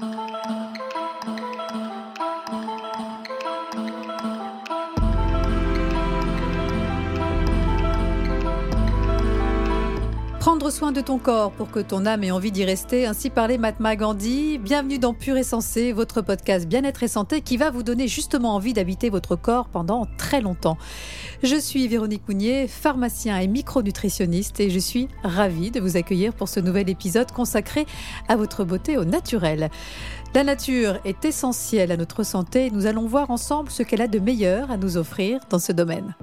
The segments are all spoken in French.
Oh. Prendre soin de ton corps pour que ton âme ait envie d'y rester, ainsi parlait Mahatma Gandhi. Bienvenue dans Pur et Sensé, votre podcast bien-être et santé qui va vous donner justement envie d'habiter votre corps pendant très longtemps. Je suis Véronique Mounier, pharmacien et micronutritionniste et je suis ravie de vous accueillir pour ce nouvel épisode consacré à votre beauté au naturel. La nature est essentielle à notre santé et nous allons voir ensemble ce qu'elle a de meilleur à nous offrir dans ce domaine.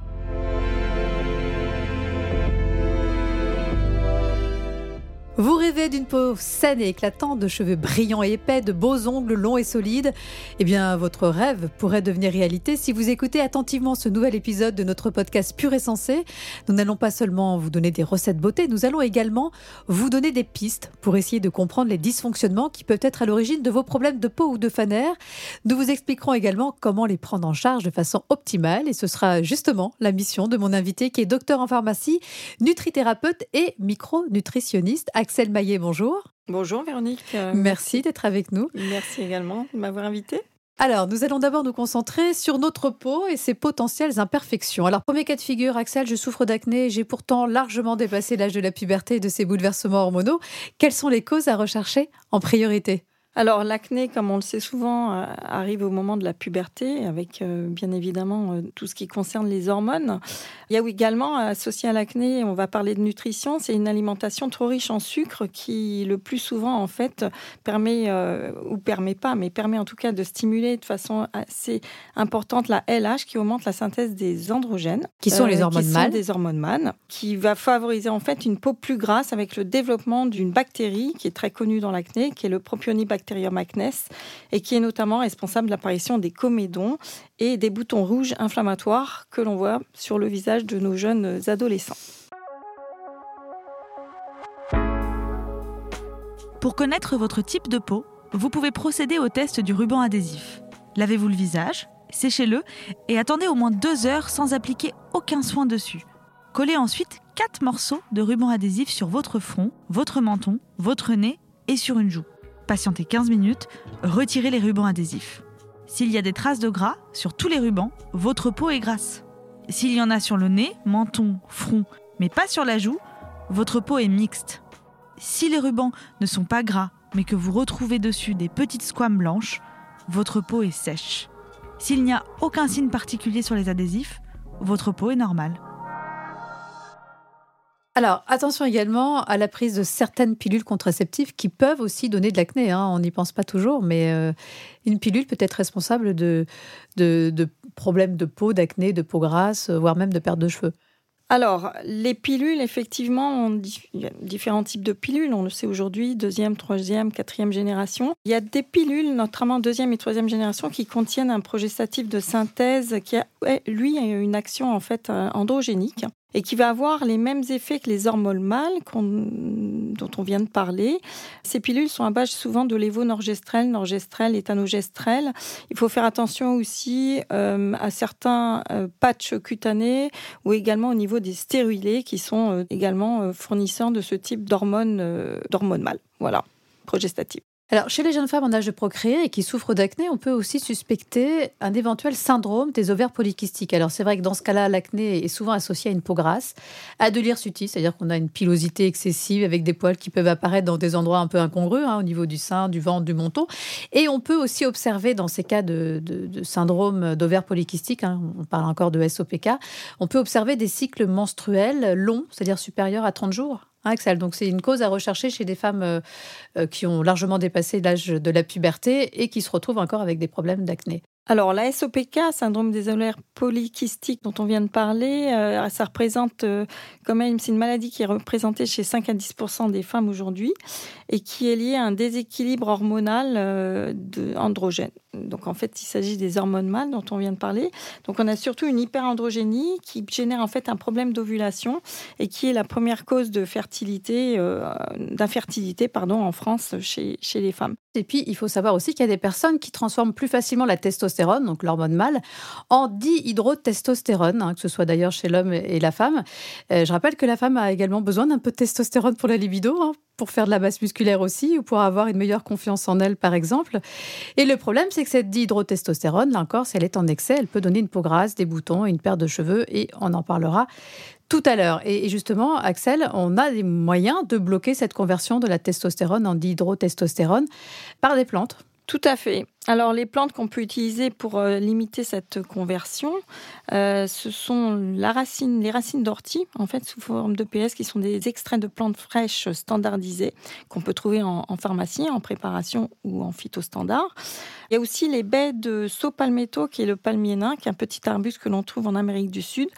Vous rêvez d'une peau saine et éclatante, de cheveux brillants et épais, de beaux ongles longs et solides Eh bien, votre rêve pourrait devenir réalité si vous écoutez attentivement ce nouvel épisode de notre podcast Pur et Sensé. Nous n'allons pas seulement vous donner des recettes beauté, nous allons également vous donner des pistes pour essayer de comprendre les dysfonctionnements qui peuvent être à l'origine de vos problèmes de peau ou de fanère. Nous vous expliquerons également comment les prendre en charge de façon optimale et ce sera justement la mission de mon invité qui est docteur en pharmacie, nutrithérapeute et micronutritionniste Axel Maillet, bonjour. Bonjour Véronique. Euh, Merci d'être avec nous. Merci également de m'avoir invité. Alors, nous allons d'abord nous concentrer sur notre peau et ses potentielles imperfections. Alors, premier cas de figure, Axel, je souffre d'acné, j'ai pourtant largement dépassé l'âge de la puberté et de ces bouleversements hormonaux. Quelles sont les causes à rechercher en priorité? Alors l'acné, comme on le sait souvent, euh, arrive au moment de la puberté, avec euh, bien évidemment euh, tout ce qui concerne les hormones. Il y a également associé à l'acné, on va parler de nutrition, c'est une alimentation trop riche en sucre qui le plus souvent en fait permet ou permet pas, mais permet en tout cas de stimuler de façon assez importante la LH qui augmente la synthèse des androgènes, qui sont les hormones mâles, des hormones mâles, qui va favoriser en fait une peau plus grasse avec le développement d'une bactérie qui est très connue dans l'acné, qui est le et qui est notamment responsable de l'apparition des comédons et des boutons rouges inflammatoires que l'on voit sur le visage de nos jeunes adolescents. Pour connaître votre type de peau, vous pouvez procéder au test du ruban adhésif. Lavez-vous le visage, séchez-le et attendez au moins deux heures sans appliquer aucun soin dessus. Collez ensuite quatre morceaux de ruban adhésif sur votre front, votre menton, votre nez et sur une joue patientez 15 minutes, retirez les rubans adhésifs. S'il y a des traces de gras sur tous les rubans, votre peau est grasse. S'il y en a sur le nez, menton, front, mais pas sur la joue, votre peau est mixte. Si les rubans ne sont pas gras, mais que vous retrouvez dessus des petites squames blanches, votre peau est sèche. S'il n'y a aucun signe particulier sur les adhésifs, votre peau est normale. Alors, attention également à la prise de certaines pilules contraceptives qui peuvent aussi donner de l'acné. Hein. On n'y pense pas toujours, mais euh, une pilule peut être responsable de, problèmes de peau, d'acné, de peau grasse, voire même de perte de cheveux. Alors, les pilules, effectivement, ont différents types de pilules. On le sait aujourd'hui, deuxième, troisième, quatrième génération. Il y a des pilules, notamment deuxième et troisième génération, qui contiennent un progestatif de synthèse qui a, lui, une action en fait euh, androgénique et qui va avoir les mêmes effets que les hormones mâles dont on vient de parler. Ces pilules sont à base souvent de lévonorgestrel, norgestrel, éthanogestrel. Il faut faire attention aussi euh, à certains euh, patchs cutanés ou également au niveau des stéroïdés qui sont euh, également fournisseurs de ce type d'hormones d'hormones mâles. Voilà, progestatives. Alors, chez les jeunes femmes en âge de procréer et qui souffrent d'acné, on peut aussi suspecter un éventuel syndrome des ovaires polykystiques. Alors, c'est vrai que dans ce cas-là, l'acné est souvent associé à une peau grasse, à de l'hirsutie, c'est-à-dire qu'on a une pilosité excessive avec des poils qui peuvent apparaître dans des endroits un peu incongrus, hein, au niveau du sein, du ventre, du menton. Et on peut aussi observer dans ces cas de, syndrome d'ovaires polykystiques, hein, on parle encore de SOPK, on peut observer des cycles menstruels longs, c'est-à-dire supérieurs à 30 jours. Axel. Donc c'est une cause à rechercher chez des femmes euh, euh, qui ont largement dépassé l'âge de la puberté et qui se retrouvent encore avec des problèmes d'acné. Alors, la SOPK, syndrome des ovaires polykystiques dont on vient de parler, euh, ça représente quand même, c'est une maladie qui est représentée chez 5 à 10% des femmes aujourd'hui et qui est liée à un déséquilibre hormonal androgène. Donc, en fait, il s'agit des hormones mâles dont on vient de parler. Donc, on a surtout une hyperandrogénie qui génère en fait un problème d'ovulation et qui est la première cause de fertilité, d'infertilité, pardon, en France chez, chez les femmes. Et puis, il faut savoir aussi qu'il y a des personnes qui transforment plus facilement la testostérone donc l'hormone mâle, en dihydrotestostérone, hein, que ce soit d'ailleurs chez l'homme et la femme. Euh, je rappelle que la femme a également besoin d'un peu de testostérone pour la libido, hein, pour faire de la masse musculaire aussi, ou pour avoir une meilleure confiance en elle, par exemple. Et le problème, c'est que cette dihydrotestostérone, là encore, si elle est en excès, elle peut donner une peau grasse, des boutons, une perte de cheveux, et on en parlera tout à l'heure. Et justement, Axel, on a des moyens de bloquer cette conversion de la testostérone en dihydrotestostérone par des plantes. Tout à fait. Alors les plantes qu'on peut utiliser pour euh, limiter cette conversion, euh, ce sont les racines d'ortie, en fait sous forme de PS, qui sont des extraits de plantes fraîches standardisées qu'on peut trouver en, pharmacie, en préparation ou en phytostandard. Il y a aussi les baies de saut palmetto, qui est le palmier nain, qui est un petit arbuste que l'on trouve en Amérique du Sud,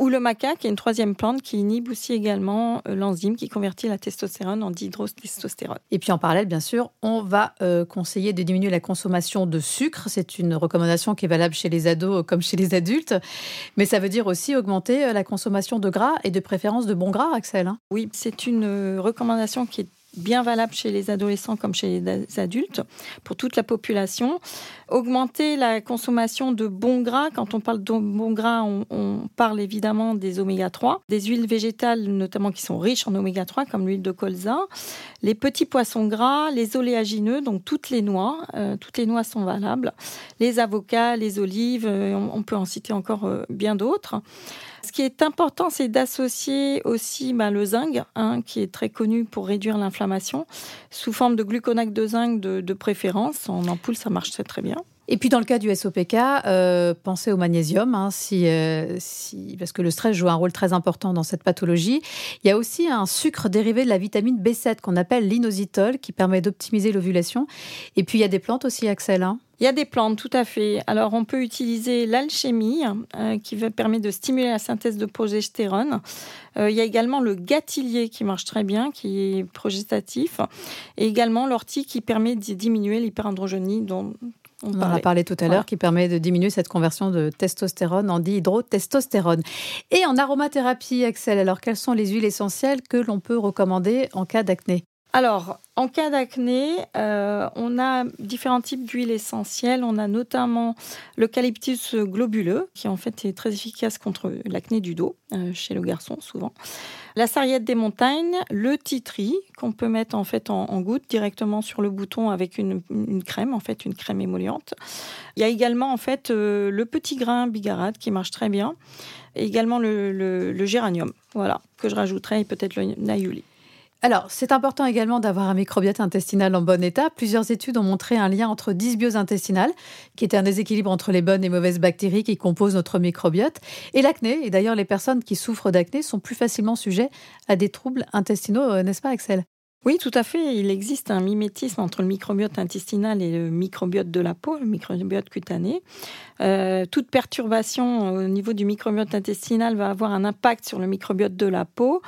ou le maca, qui est une troisième plante qui inhibe aussi également euh, l'enzyme qui convertit la testostérone en dihydrotestostérone. Et puis en parallèle, bien sûr, on va conseiller de diminuer la consommation de sucre. C'est une recommandation qui est valable chez les ados comme chez les adultes. Mais ça veut dire aussi augmenter euh, la consommation de gras et de préférence de bons gras, Axel. Hein. oui, c'est une euh, recommandation qui est bien valable chez les adolescents comme chez les adultes, pour toute la population. Augmenter la consommation de bons gras. Quand on parle de bons gras, on, parle évidemment des oméga 3, des huiles végétales notamment qui sont riches en oméga 3, comme l'huile de colza, les petits poissons gras, les oléagineux, donc toutes les noix. Euh, toutes les noix sont valables. Les avocats, les olives, euh, on, peut en citer encore euh, bien d'autres. Ce qui est important, c'est d'associer aussi bah, le zinc, hein, qui est très connu pour réduire l'inflammation, sous forme de gluconate de zinc de, préférence. En ampoule, ça marche très bien. Et puis dans le cas du SOPK, euh, pensez au magnésium, hein, euh, parce que le stress joue un rôle très important dans cette pathologie. Il y a aussi un sucre dérivé de la vitamine B7 qu'on appelle l'inositol, qui permet d'optimiser l'ovulation. Et puis il y a des plantes aussi, Axel. Hein. Il y a des plantes, tout à fait. Alors, on peut utiliser l'alchimie, euh, qui permet de stimuler la synthèse de progestérone. il y a également le gâtillier qui marche très bien, qui est progestatif. Et également l'ortie qui permet de diminuer l'hyperandrogénie dont on, en a parlé tout à l'heure, qui permet de diminuer cette conversion de testostérone en dihydrotestostérone. Et en aromathérapie, Axel, alors quelles sont les huiles essentielles que l'on peut recommander en cas d'acné? Alors, en cas d'acné, euh, on a différents types d'huiles essentielles. On a notamment l'eucalyptus globuleux, qui en fait est très efficace contre l'acné du dos, euh, chez le garçon souvent. La sarriette des montagnes, le titri, qu'on peut mettre en fait en, goutte directement sur le bouton avec une, crème, en fait une crème émolliente. Il y a également en fait euh, le petit grain bigarade qui marche très bien, et également le, géranium, voilà, que je rajouterai, et peut-être le naïuli. Alors, c'est important également d'avoir un microbiote intestinal en bon état. Plusieurs études ont montré un lien entre dysbiose intestinale, qui est un déséquilibre entre les bonnes et mauvaises bactéries qui composent notre microbiote, et l'acné. Et d'ailleurs, les personnes qui souffrent d'acné sont plus facilement sujets à des troubles intestinaux, euh, n'est-ce pas, Axel? Oui, tout à fait. Il existe un mimétisme entre le microbiote intestinal et le microbiote de la peau, le microbiote cutané. Euh, toute perturbation au niveau du microbiote intestinal va avoir un impact sur le microbiote de la peau.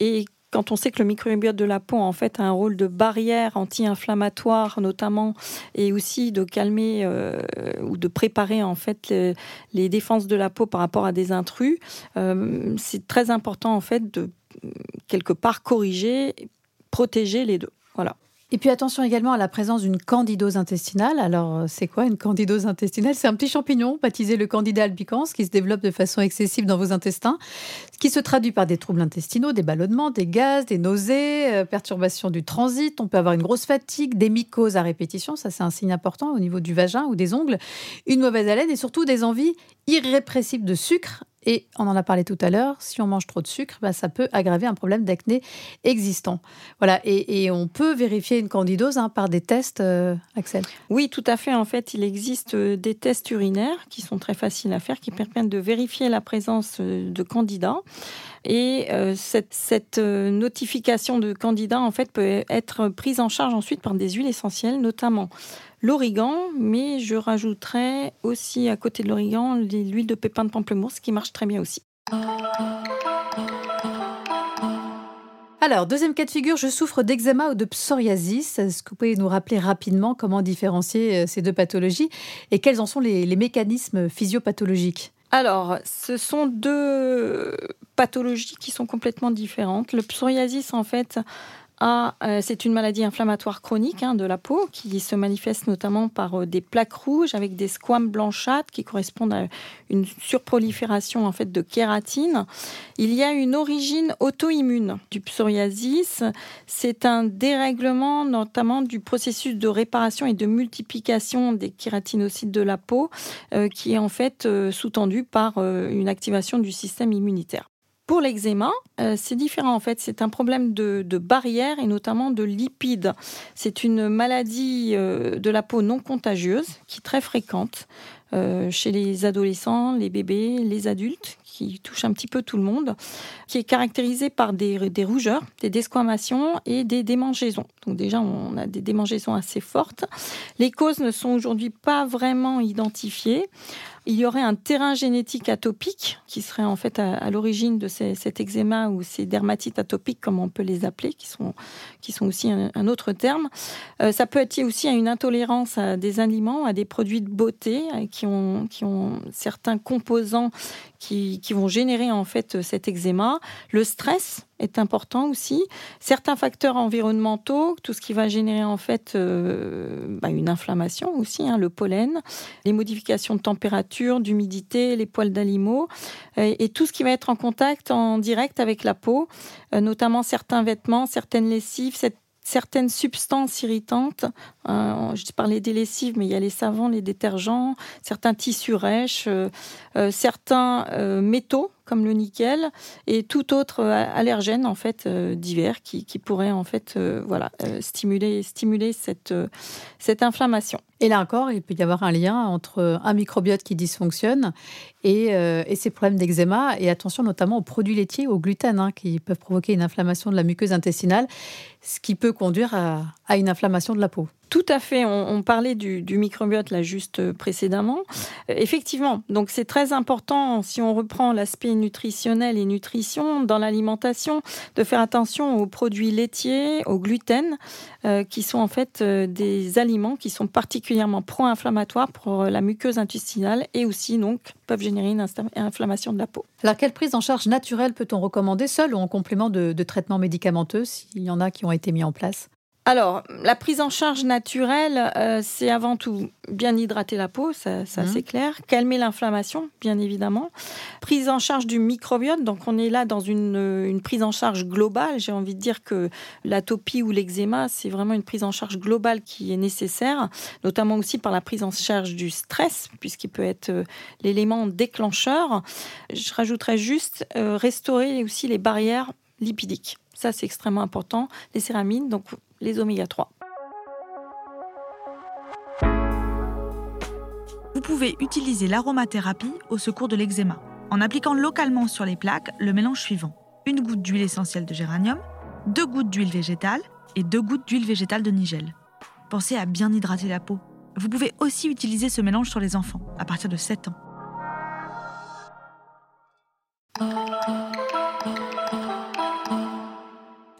Et quand on sait que le microbiote de la peau en fait a un rôle de barrière anti-inflammatoire notamment et aussi de calmer euh, ou de préparer en fait les, défenses de la peau par rapport à des intrus, euh, c'est très important en fait de quelque part corriger, protéger les deux. Voilà. Et puis attention également à la présence d'une candidose intestinale. Alors, euh, c'est quoi une candidose intestinale? C'est un petit champignon baptisé le candida albicans qui se développe de façon excessive dans vos intestins, qui se traduit par des troubles intestinaux, des ballonnements, des gaz, des nausées, euh, perturbations du transit. On peut avoir une grosse fatigue, des mycoses à répétition, ça c'est un signe important au niveau du vagin ou des ongles, une mauvaise haleine et surtout des envies irrépressibles de sucre et on en a parlé tout à l'heure, si on mange trop de sucre, bah, ça peut aggraver un problème d'acné existant. Voilà, et, on peut vérifier une candidose hein, par des tests, euh, Axel Oui, tout à fait. En fait, il existe euh, des tests urinaires qui sont très faciles à faire, qui permettent de vérifier la présence euh, de candidats. Et cette, cette, notification de candidat, en fait, peut être prise en charge ensuite par des huiles essentielles, notamment l'origan, mais je rajouterai aussi à côté de l'origan l'huile de pépin de pamplemousse qui marche très bien aussi. Alors, deuxième cas de figure, je souffre d'eczéma ou de psoriasis. Est-ce que vous pouvez nous rappeler rapidement comment différencier euh, ces deux pathologies et quels en sont les, les mécanismes physiopathologiques? Alors, ce sont deux pathologies qui sont complètement différentes. Le psoriasis, en fait, a, euh, c'est une maladie inflammatoire chronique hein, de la peau qui se manifeste notamment par euh, des plaques rouges avec des squames blanchâtres qui correspondent à une surprolifération en fait de kératine. Il y a une origine auto-immune du psoriasis. C'est un dérèglement notamment du processus de réparation et de multiplication des kératinocytes de la peau euh, qui est en fait sous-tendu par une activation du système immunitaire. Pour l'eczéma, euh, c'est différent en fait. C'est un problème de, barrière et notamment de lipides. C'est une maladie euh, de la peau non contagieuse qui est très fréquente euh, chez les adolescents, les bébés, les adultes, qui touche un petit peu tout le monde, qui est caractérisée par des, des rougeurs, des desquamations et des démangeaisons. Donc déjà, on a des démangeaisons assez fortes. Les causes ne sont aujourd'hui pas vraiment identifiées il y aurait un terrain génétique atopique qui serait en fait à, l'origine de cet eczéma ou ces dermatites atopiques, comme on peut les appeler, qui sont, qui sont aussi un, autre terme. Euh, ça peut être aussi à une intolérance à des aliments, à des produits de beauté euh, qui ont, qui ont certains composants qui, qui vont générer en fait cet eczéma. Le stress, est important aussi. Certains facteurs environnementaux, tout ce qui va générer en fait euh, bah, une inflammation aussi, hein, le pollen, les modifications de température, d'humidité, les poils d'animaux, et, tout ce qui va être en contact en direct avec la peau, euh, notamment certains vêtements, certaines lessives, certaines substances irritantes. Euh, je parlais des lessives, mais il y a les savons, les détergents, certains tissus rêches, euh, euh, certains métaux comme le nickel et tout autre allergène en fait divers qui, pourrait en fait voilà stimuler stimuler cette cette inflammation. Et là encore, il peut y avoir un lien entre un microbiote qui dysfonctionne et, et ces problèmes d'eczéma. Et attention notamment aux produits laitiers, au gluten, hein, qui peuvent provoquer une inflammation de la muqueuse intestinale, ce qui peut conduire à une inflammation de la peau. Tout à fait. On, parlait du, microbiote là juste euh, précédemment. Euh, effectivement, donc c'est très important si on reprend l'aspect nutritionnel et nutrition dans l'alimentation de faire attention aux produits laitiers, au gluten, euh, qui sont en fait des aliments qui sont particulièrement pro-inflammatoires pour la muqueuse intestinale et aussi donc peuvent générer une inflammation de la peau. Alors quelle prise en charge naturelle peut-on recommander seule ou en complément de, de traitements médicamenteux s'il y en a qui ont été mis en place? Alors, la prise en charge naturelle, euh, c'est avant tout bien hydrater la peau, ça, ça mhm. c'est clair. Calmer l'inflammation, bien évidemment. Prise en charge du microbiote, donc on est là dans une, une prise en charge globale. J'ai envie de dire que l'atopie ou l'eczéma, c'est vraiment une prise en charge globale qui est nécessaire, notamment aussi par la prise en charge du stress, puisqu'il peut être euh, l'élément déclencheur. Je rajouterais juste euh, restaurer aussi les barrières lipidiques. Ça, c'est extrêmement important. Les céramines, donc les oméga 3. Vous pouvez utiliser l'aromathérapie au secours de l'eczéma en appliquant localement sur les plaques le mélange suivant une goutte d'huile essentielle de géranium, deux gouttes d'huile végétale et deux gouttes d'huile végétale de nigel. Pensez à bien hydrater la peau. Vous pouvez aussi utiliser ce mélange sur les enfants à partir de 7 ans.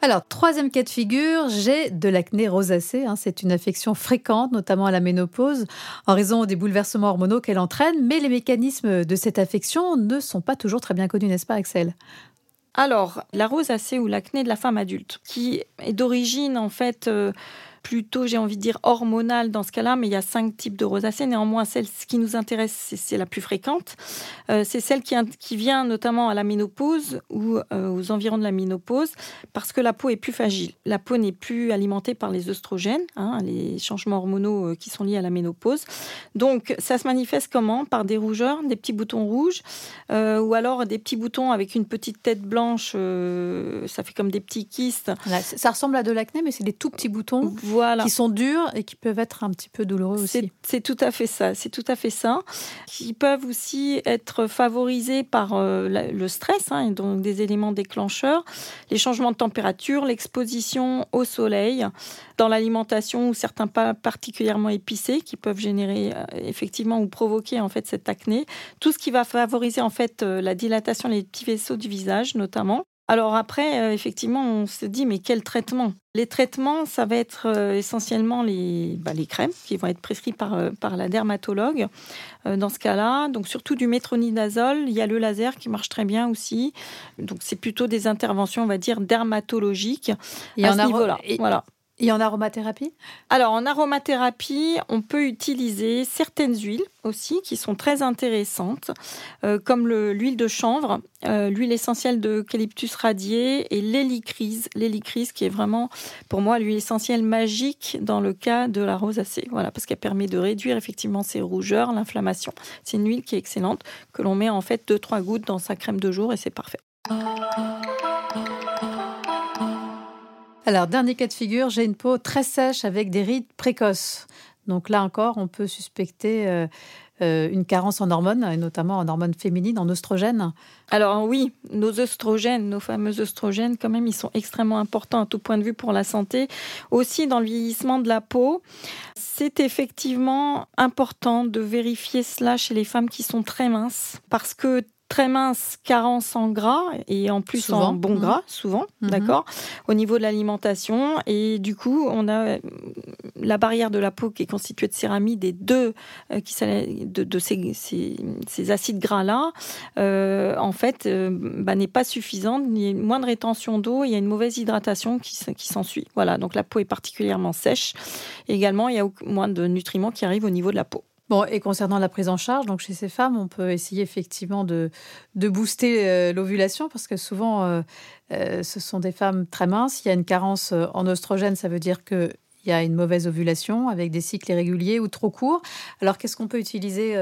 Alors, troisième cas de figure, j'ai de l'acné rosacée. Hein. C'est une affection fréquente, notamment à la ménopause, en raison des bouleversements hormonaux qu'elle entraîne. Mais les mécanismes de cette affection ne sont pas toujours très bien connus, n'est-ce pas, Axel? Alors, la rosacée ou l'acné de la femme adulte, qui est d'origine, en fait, euh, plutôt, j'ai envie de dire, hormonale dans ce cas-là, mais il y a cinq types de rosacée. Néanmoins, celle qui nous intéresse, c'est la plus fréquente. Euh, c'est celle qui, qui, vient notamment à la ménopause ou euh, aux environs de la ménopause, parce que la peau est plus fragile. La peau n'est plus alimentée par les oestrogènes, hein, les changements hormonaux euh, qui sont liés à la ménopause. Donc, ça se manifeste comment? Par des rougeurs, des petits boutons rouges, ou alors des petits boutons avec une petite tête blanche. ça fait comme des petits kystes. ça ressemble à de l'acné, mais c'est des tout petits boutons qui sont durs et qui peuvent être un petit peu douloureux aussi. C'est tout à fait ça, c'est tout à fait ça. Qui peuvent aussi être favorisés par euh, le stress, hein, donc des éléments déclencheurs, les changements de température, l'exposition au soleil, dans l'alimentation ou certains pas particulièrement épicés qui peuvent générer euh, effectivement ou provoquer en fait cette acné. Tout ce qui va favoriser en fait euh, la dilatation des petits vaisseaux du visage notamment Alors après, euh, effectivement, on se dit, mais quel traitement? Les traitements, ça va être euh, essentiellement les, bah, les crèmes qui vont être prescrites par, euh, par la dermatologue dans ce cas-là. Donc surtout du métronidazole. Il y a le laser qui marche très bien aussi. Donc c'est plutôt des interventions, on va dire, dermatologiques à ce niveau-là. Voilà. Et en aromathérapie? Alors en aromathérapie, on peut utiliser certaines huiles aussi qui sont très intéressantes, euh, comme l'huile de chanvre, euh, l'huile essentielle d'eucalyptus radié et l'hélicryse. L'hélicryse qui est vraiment pour moi l'huile essentielle magique dans le cas de la rosacée. Voilà, parce qu'elle permet de réduire effectivement ces rougeurs, l'inflammation. C'est une huile qui est excellente que l'on met en fait 2-3 gouttes dans sa crème de jour et c'est parfait. Alors, dernier cas de figure, j'ai une peau très sèche avec des rides précoces. Donc là encore, on peut suspecter euh, euh, une carence en hormones, et notamment en hormones féminines, en oestrogènes. Alors oui, nos oestrogènes, nos fameux oestrogènes, quand même, ils sont extrêmement importants à tout point de vue pour la santé. Aussi dans le vieillissement de la peau, c'est effectivement important de vérifier cela chez les femmes qui sont très minces, parce que très mince, carence en gras et en plus en bon gras, mmh. souvent, mmh. d'accord, au niveau de l'alimentation. Et du coup, on a euh, la barrière de la peau qui est constituée de céramide et de, euh, qui, de, de ces, ces, acides gras-là, euh, en fait, bah, n'est pas suffisante. Il y a une moindre rétention d'eau, il y a une mauvaise hydratation qui, qui s'ensuit. Voilà, donc la peau est particulièrement sèche. également, il y a moins de nutriments qui arrivent au niveau de la peau. Bon, et concernant la prise en charge, donc chez ces femmes, on peut essayer effectivement de, de booster euh, l'ovulation parce que souvent, euh, euh, ce sont des femmes très minces. Il y a une carence en oestrogène, ça veut dire qu'il y a une mauvaise ovulation avec des cycles irréguliers ou trop courts. Alors, qu'est-ce qu'on peut utiliser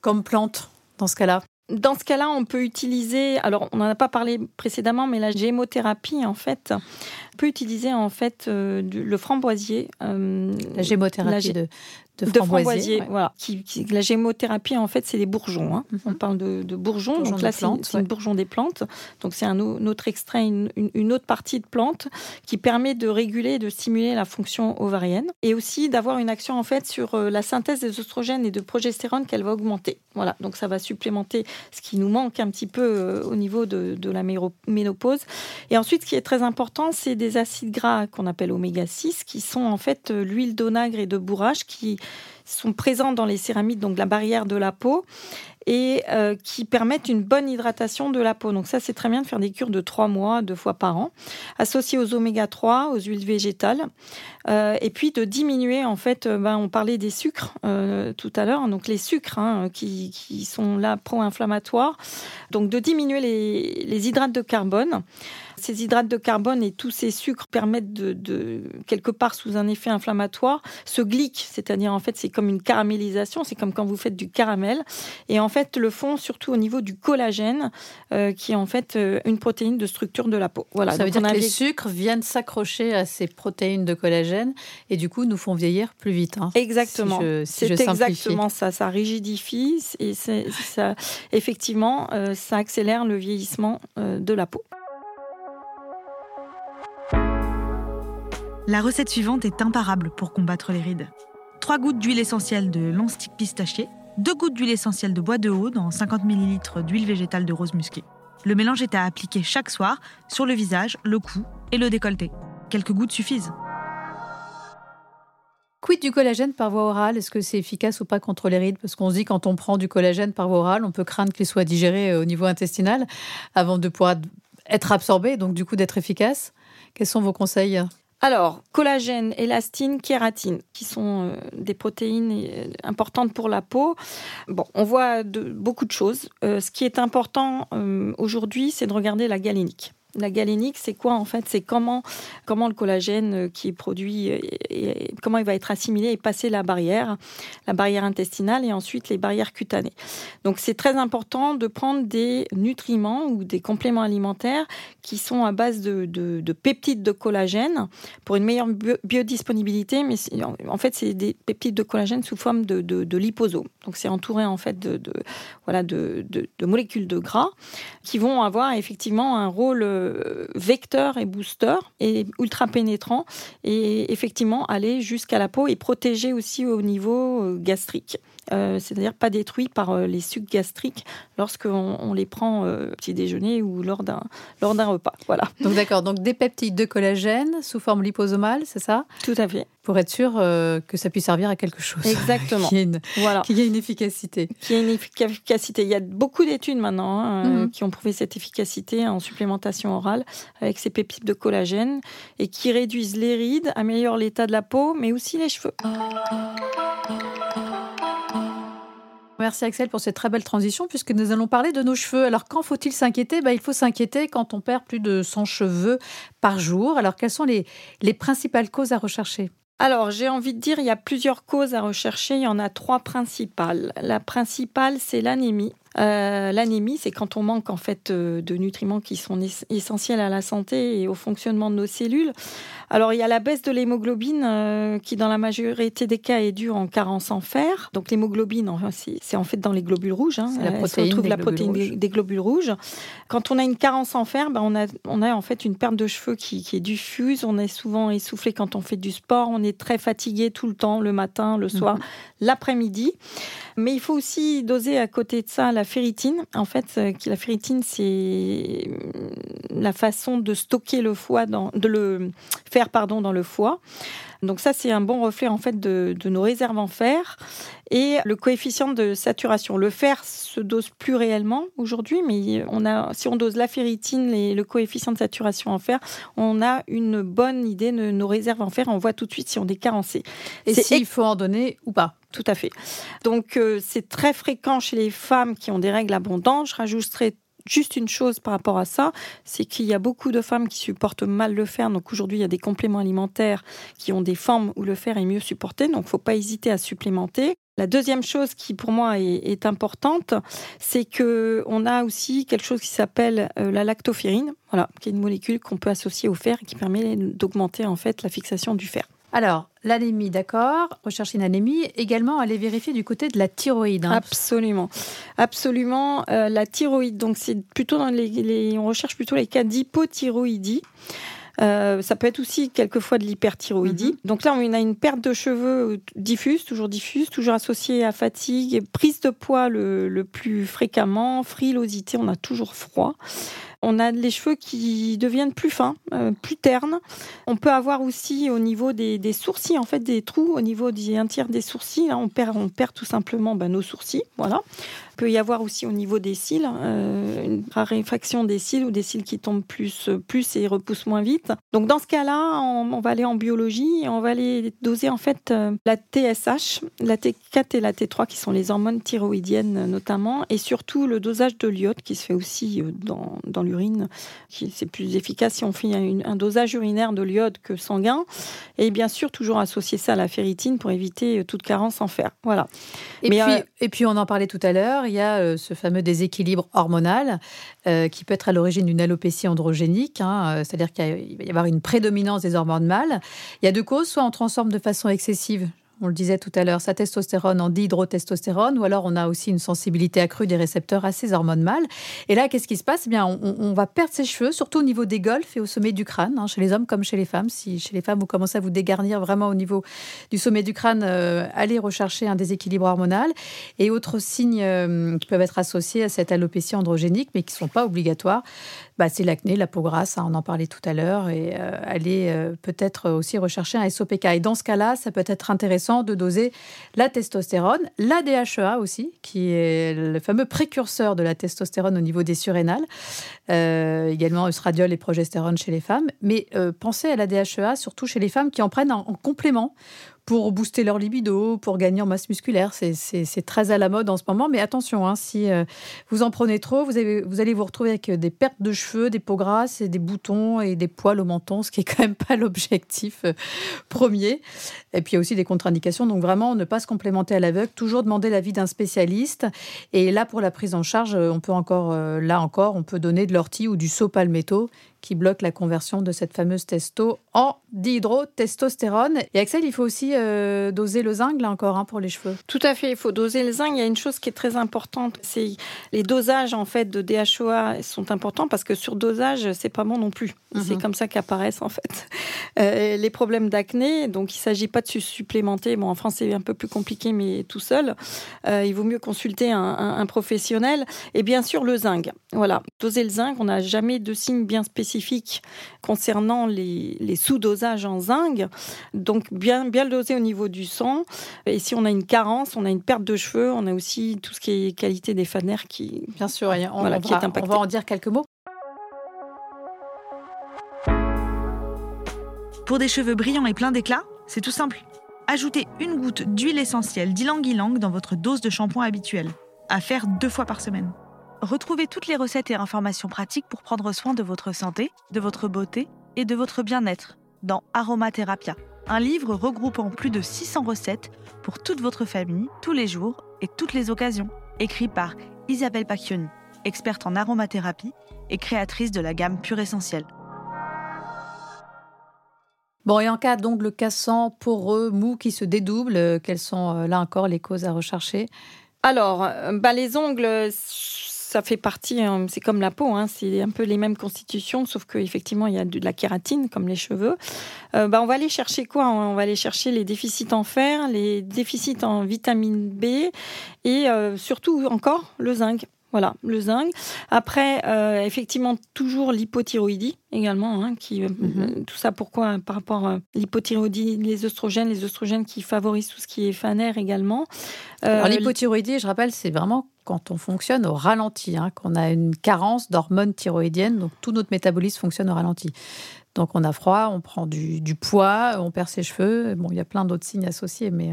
comme plante dans ce cas-là? Dans ce cas-là, on peut utiliser, alors on n'en a pas parlé précédemment, mais la gémothérapie, en fait, peut utiliser en fait le framboisier. la gémothérapie de, de framboisier. voilà. Qui, la gémothérapie, en fait, c'est des bourgeons. Hein. Mhm. On parle de, bourgeons. donc là, c'est une, bourgeon des plantes. Donc c'est un, autre extrait, une, autre partie de plante qui permet de réguler et de stimuler la fonction ovarienne et aussi d'avoir une action en fait sur euh, la synthèse des oestrogènes et de progestérone qu'elle va augmenter. Voilà. Donc ça va supplémenter ce qui nous manque un petit peu euh, au niveau de, de la ménopause. Et ensuite, ce qui est très important, c'est des acides gras qu'on appelle oméga 6 qui sont en fait euh, l'huile d'onagre et de bourrage qui sont présents dans les céramides, donc la barrière de la peau, et euh, qui permettent une bonne hydratation de la peau. Donc ça, c'est très bien de faire des cures de trois mois, deux fois par an, associées aux oméga 3, aux huiles végétales, euh, et puis de diminuer, en fait, euh, ben, on parlait des sucres tout à l'heure, donc les sucres hein, qui, qui, sont là pro-inflammatoires, donc de diminuer les, les hydrates de carbone. Ces hydrates de carbone et tous ces sucres permettent de, quelque part sous un effet inflammatoire, se glyque, c'est-à-dire en fait c'est comme une caramélisation, c'est comme quand vous faites du caramel, et en fait le font surtout au niveau du collagène, euh, qui est en fait euh, une protéine de structure de la peau. Voilà. Ça veut dire que les sucres viennent s'accrocher à ces protéines de collagène et du coup nous font vieillir plus vite. Hein, exactement. c'est exactement ça. Ça rigidifie et ça, effectivement, euh, ça accélère le vieillissement de la peau. La recette suivante est imparable pour combattre les rides. 3 gouttes d'huile essentielle de long stick pistachier, 2 gouttes d'huile essentielle de bois de haut dans 50 ml d'huile végétale de rose musquée. Le mélange est à appliquer chaque soir sur le visage, le cou et le décolleté. Quelques gouttes suffisent. Quid du collagène par voie orale? Est-ce que c'est efficace ou pas contre les rides? Parce qu'on se dit quand on prend du collagène par voie orale, on peut craindre qu'il soit digéré euh, au niveau intestinal avant de pouvoir être absorbé, donc du coup d'être efficace. Quels sont vos conseils? Alors, collagène, élastine, kératine, qui sont euh, des protéines euh, importantes pour la peau. Bon, on voit beaucoup de choses. Ce qui est important aujourd'hui, c'est de regarder la galénique. La galénique, c'est quoi en fait? C'est comment, comment le collagène euh, qui est produit, euh, et, comment il va être assimilé et passer la barrière, la barrière intestinale et ensuite les barrières cutanées. Donc c'est très important de prendre des nutriments ou des compléments alimentaires qui sont à base de, de, peptides de collagène pour une meilleure biodisponibilité, mais en fait c'est des peptides de collagène sous forme de, de liposome. Donc c'est entouré en fait de, voilà, de, molécules de gras qui vont avoir effectivement un rôle vecteur et booster et ultra pénétrant et effectivement aller jusqu'à la peau et protéger aussi au niveau gastrique. Euh, c'est-à-dire pas détruits par euh, les sucs gastriques lorsqu'on on les prend euh, petit déjeuner ou lors d'un lors d'un repas. Voilà. Donc d'accord, donc des peptides de collagène sous forme liposomale, c'est ça? Tout à fait. Pour être sûr que ça puisse servir à quelque chose. Exactement. qu'il, y ait une, voilà. qu'il y ait une efficacité. Qu'il y ait une efficacité. Il y a beaucoup d'études maintenant hein, mhm. qui ont prouvé cette efficacité en supplémentation orale avec ces peptides de collagène et qui réduisent les rides, améliorent l'état de la peau, mais aussi les cheveux. Merci Axel pour cette très belle transition puisque nous allons parler de nos cheveux. Alors quand faut-il s'inquiéter? Bah, Il faut s'inquiéter quand on perd plus de 100 cheveux par jour. Alors quelles sont les, les principales causes à rechercher? Alors, j'ai envie de dire, il y a plusieurs causes à rechercher. Il y en a trois principales. La principale, c'est l'anémie. Euh, l'anémie, c'est quand on manque en fait euh, de nutriments qui sont essentiels à la santé et au fonctionnement de nos cellules. Alors il y a la baisse de l'hémoglobine euh, qui dans la majorité des cas est due en carence en fer. Donc l'hémoglobine, c'est en fait dans les globules rouges. Hein. la protéine, retrouve la protéine des, globules rouges. Quand on a une carence en fer, ben, on, a, on a en fait une perte de cheveux qui, qui est diffuse. On est souvent essoufflé quand on fait du sport. On est très fatigué tout le temps, le matin, le soir, mhm. l'après-midi. Mais il faut aussi doser à côté de ça la ferritine. En fait, euh, la ferritine, c'est la façon de stocker le foie, dans, de le faire pardon, dans le foie. Donc ça, c'est un bon reflet en fait de, nos réserves en fer et le coefficient de saturation. Le fer se dose plus réellement aujourd'hui, mais on a, si on dose la ferritine et le coefficient de saturation en fer, on a une bonne idée de nos réserves en fer. On voit tout de suite si on est carencé. Et s'il faut en donner ou pas. Tout à fait. Donc, euh, c'est très fréquent chez les femmes qui ont des règles abondantes. Je rajouterai juste une chose par rapport à ça, c'est qu'il y a beaucoup de femmes qui supportent mal le fer. Donc aujourd'hui, il y a des compléments alimentaires qui ont des formes où le fer est mieux supporté. Donc il ne faut pas hésiter à supplémenter. La deuxième chose qui pour moi est, importante, c'est que on a aussi quelque chose qui s'appelle euh, la lactoferrine, qui est une molécule qu'on peut associer au fer et qui permet d'augmenter en fait la fixation du fer. Alors, l'anémie, d'accord. Rechercher une anémie. Également, aller vérifier du côté de la thyroïde. Hein. Absolument. Absolument. Euh, la thyroïde, donc c'est plutôt dans les, On recherche plutôt les cas d'hypothyroïdie. Euh, ça peut être aussi quelquefois de l'hyperthyroïdie. Mhm. Donc là, on a une perte de cheveux diffuse, toujours diffuse, toujours associée à fatigue, prise de poids le, le plus fréquemment, frilosité, on a toujours froid. On a les cheveux qui deviennent plus fins, euh, plus ternes. On peut avoir aussi au niveau des, sourcils, en fait, des trous au niveau d'un tiers des sourcils. on perd, on perd tout simplement ben, nos sourcils. Voilà. Il peut y avoir aussi au niveau des cils euh, une raréfaction des cils ou des cils qui tombent plus, plus et repoussent moins vite. Donc dans ce cas-là, on, va aller en biologie et on va aller doser en fait euh, la TSH, la T4 et la T3 qui sont les hormones thyroïdiennes notamment et surtout le dosage de l'iode qui se fait aussi dans, dans l'urine. C'est plus efficace si on fait un, dosage urinaire de l'iode que sanguin. Et bien sûr, toujours associer ça à la ferritine pour éviter euh, toute carence en fer. Voilà. Et, puis, euh, et puis, on en parlait tout à l'heure, il y a euh, ce fameux déséquilibre hormonal qui peut être à l'origine d'une alopécie androgénique, hein, c'est-à-dire qu'il va y avoir une prédominance des hormones mâles. Il y a deux causes, soit on transforme de façon excessive on le disait tout à l'heure, sa testostérone en dihydrotestostérone, ou alors on a aussi une sensibilité accrue des récepteurs à ces hormones mâles. Et là, qu'est-ce qui se passe? Eh bien, on, va perdre ses cheveux, surtout au niveau des golfes et au sommet du crâne, hein, chez les hommes comme chez les femmes. Si chez les femmes, vous commencez à vous dégarnir vraiment au niveau du sommet du crâne, euh, allez rechercher un déséquilibre hormonal. Et autres signes euh, qui peuvent être associés à cette alopécie androgénique, mais qui ne sont pas obligatoires, bah, c'est l'acné, la peau grasse, hein, on en parlait tout à l'heure, et euh, aller euh, peut-être aussi rechercher un SOPK. Et dans ce cas-là, ça peut être intéressant de doser la testostérone, la DHEA aussi, qui est le fameux précurseur de la testostérone au niveau des surrénales, euh, également estradiol et progestérone chez les femmes. Mais pensez à la DHEA surtout chez les femmes qui en prennent en complément pour booster leur libido, pour gagner en masse musculaire. C'est très à la mode en ce moment. Mais attention, hein, si euh, vous en prenez trop, vous, allez vous retrouver avec des pertes de cheveux, des peaux grasses et des boutons et des poils au menton, ce qui est quand même pas l'objectif euh, premier. Et puis il y a aussi des contre-indications. Donc vraiment, ne pas se complémenter à l'aveugle, toujours demander l'avis d'un spécialiste. Et là, pour la prise en charge, on peut encore, euh, là encore, on peut donner de l'ortie ou du saut palmetto qui bloque la conversion de cette fameuse testo en dihydrotestostérone. Et Axel, il faut aussi euh, doser le zinc là encore hein, pour les cheveux. Tout à fait, il faut doser le zinc. Il y a une chose qui est très importante, c'est les dosages en fait de DHOA sont importants parce que sur dosage, c'est pas bon non plus. C'est mhm. comme ça qu'apparaissent en fait euh, les problèmes d'acné. Donc il s'agit pas de se supplémenter. Bon, en France c'est un peu plus compliqué, mais tout seul, euh, il vaut mieux consulter un, un, professionnel. Et bien sûr le zinc. Voilà, doser le zinc. On n'a jamais de signe bien spécifique concernant les, les sous-dosages en zinc. Donc bien bien le doser au niveau du sang. Et si on a une carence, on a une perte de cheveux, on a aussi tout ce qui est qualité des fanères qui bien sûr, on, voilà, qui est impacté. on va en dire quelques mots. Pour des cheveux brillants et pleins d'éclat, c'est tout simple. Ajoutez une goutte d'huile essentielle d'ylang-ylang dans votre dose de shampoing habituelle, à faire deux fois par semaine. Retrouvez toutes les recettes et informations pratiques pour prendre soin de votre santé, de votre beauté et de votre bien-être dans Aromatherapia, un livre regroupant plus de 600 recettes pour toute votre famille, tous les jours et toutes les occasions, écrit par Isabelle Pacchioni, experte en aromathérapie et créatrice de la gamme Pure Essentielle. Bon, et en cas d'ongles cassants, poreux, mous qui se dédoublent, euh, quelles sont euh, là encore les causes à rechercher? Alors, euh, bah, les ongles, ça fait partie, hein, c'est comme la peau, hein, c'est un peu les mêmes constitutions, sauf qu'effectivement, il y a de la kératine, comme les cheveux. bah, on va aller chercher quoi? On va aller chercher les déficits en fer, les déficits en vitamine B et surtout encore le zinc. Voilà, le zinc. Après, euh, effectivement, toujours l'hypothyroïdie également, hein, qui, euh, mhm. tout ça pourquoi Par rapport à l'hypothyroïdie, les oestrogènes, les oestrogènes qui favorisent tout ce qui est fanère également. Euh, Alors l'hypothyroïdie, je rappelle, c'est vraiment quand on fonctionne au ralenti, hein, qu'on a une carence d'hormones thyroïdiennes, donc tout notre métabolisme fonctionne au ralenti. Donc on a froid, on prend du, du poids, on perd ses cheveux. Bon, il y a plein d'autres signes associés, mais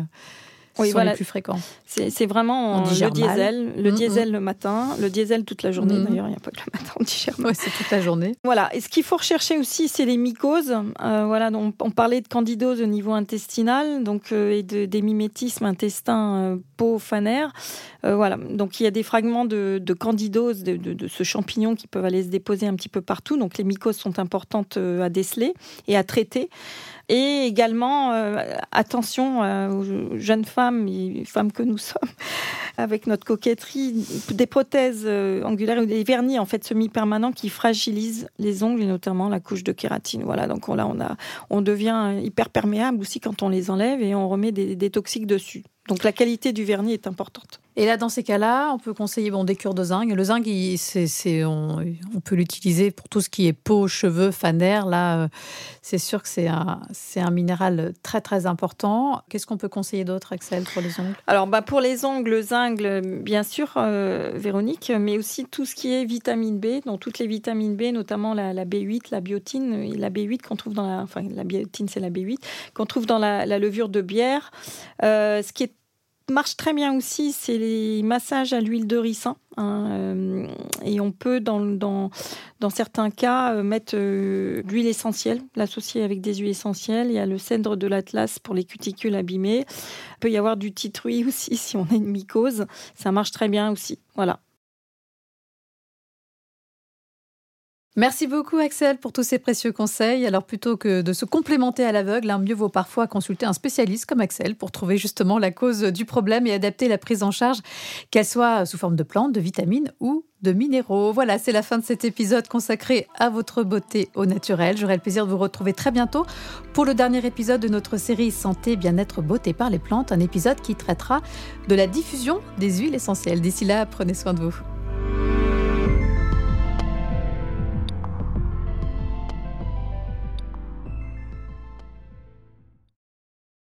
oui, voilà. les plus fréquents. C'est vraiment le diesel, le diesel le matin, le diesel toute la journée. D'ailleurs, il n'y a pas que le matin, on digère. Oui, c'est toute la journée. Voilà. Et ce qu'il faut rechercher aussi, c'est les mycoses. Euh, voilà, donc on parlait de candidose au niveau intestinal, donc euh, et de, des mimétismes intestin, euh, peau, fanère. voilà. Donc il y a des fragments de, candidose de, de, ce champignon qui peuvent aller se déposer un petit peu partout. Donc les mycoses sont importantes à déceler et à traiter. Et également, euh, attention euh, aux jeunes femmes et femmes que nous sommes, avec notre coquetterie, des prothèses euh, angulaires ou des vernis en fait semi-permanents qui fragilisent les ongles et notamment la couche de kératine. Voilà, donc là on, a, on devient hyper perméable aussi quand on les enlève et on remet des toxiques dessus. Donc la qualité du vernis est importante. Et là, dans ces cas-là, on peut conseiller bon, des cures de zinc. Le zinc, on, peut l'utiliser pour tout ce qui est peau, cheveux, fanère. Là, euh, c'est sûr que c'est un, minéral très, très important. Qu'est-ce qu'on peut conseiller d'autre, Axel, pour les ongles? Alors, bah, pour les ongles, le zinc, bien sûr, euh, Véronique, mais aussi tout ce qui est vitamine B, donc toutes les vitamines B, notamment la, B8, la biotine, la B8 qu'on trouve dans la... Enfin, la biotine, c'est la B8, qu'on trouve dans la, levure de bière. Euh, ce qui est marche très bien aussi, c'est les massages à l'huile de ricin. Hein, euh, et on peut, dans, dans, certains cas, euh, mettre euh, l'huile essentielle, l'associer avec des huiles essentielles. Il y a le cèdre de l'Atlas pour les cuticules abîmées. Il peut y avoir du titruy aussi si on a une mycose. Ça marche très bien aussi. Voilà. Merci beaucoup Axel pour tous ces précieux conseils. Alors plutôt que de se complémenter à l'aveugle, hein, mieux vaut parfois consulter un spécialiste comme Axel pour trouver justement la cause du problème et adapter la prise en charge, qu'elle soit sous forme de plantes, de vitamines ou de minéraux. Voilà, c'est la fin de cet épisode consacré à votre beauté au naturel. J'aurai le plaisir de vous retrouver très bientôt pour le dernier épisode de notre série Santé, bien-être, beauté par les plantes, un épisode qui traitera de la diffusion des huiles essentielles. D'ici là, prenez soin de vous.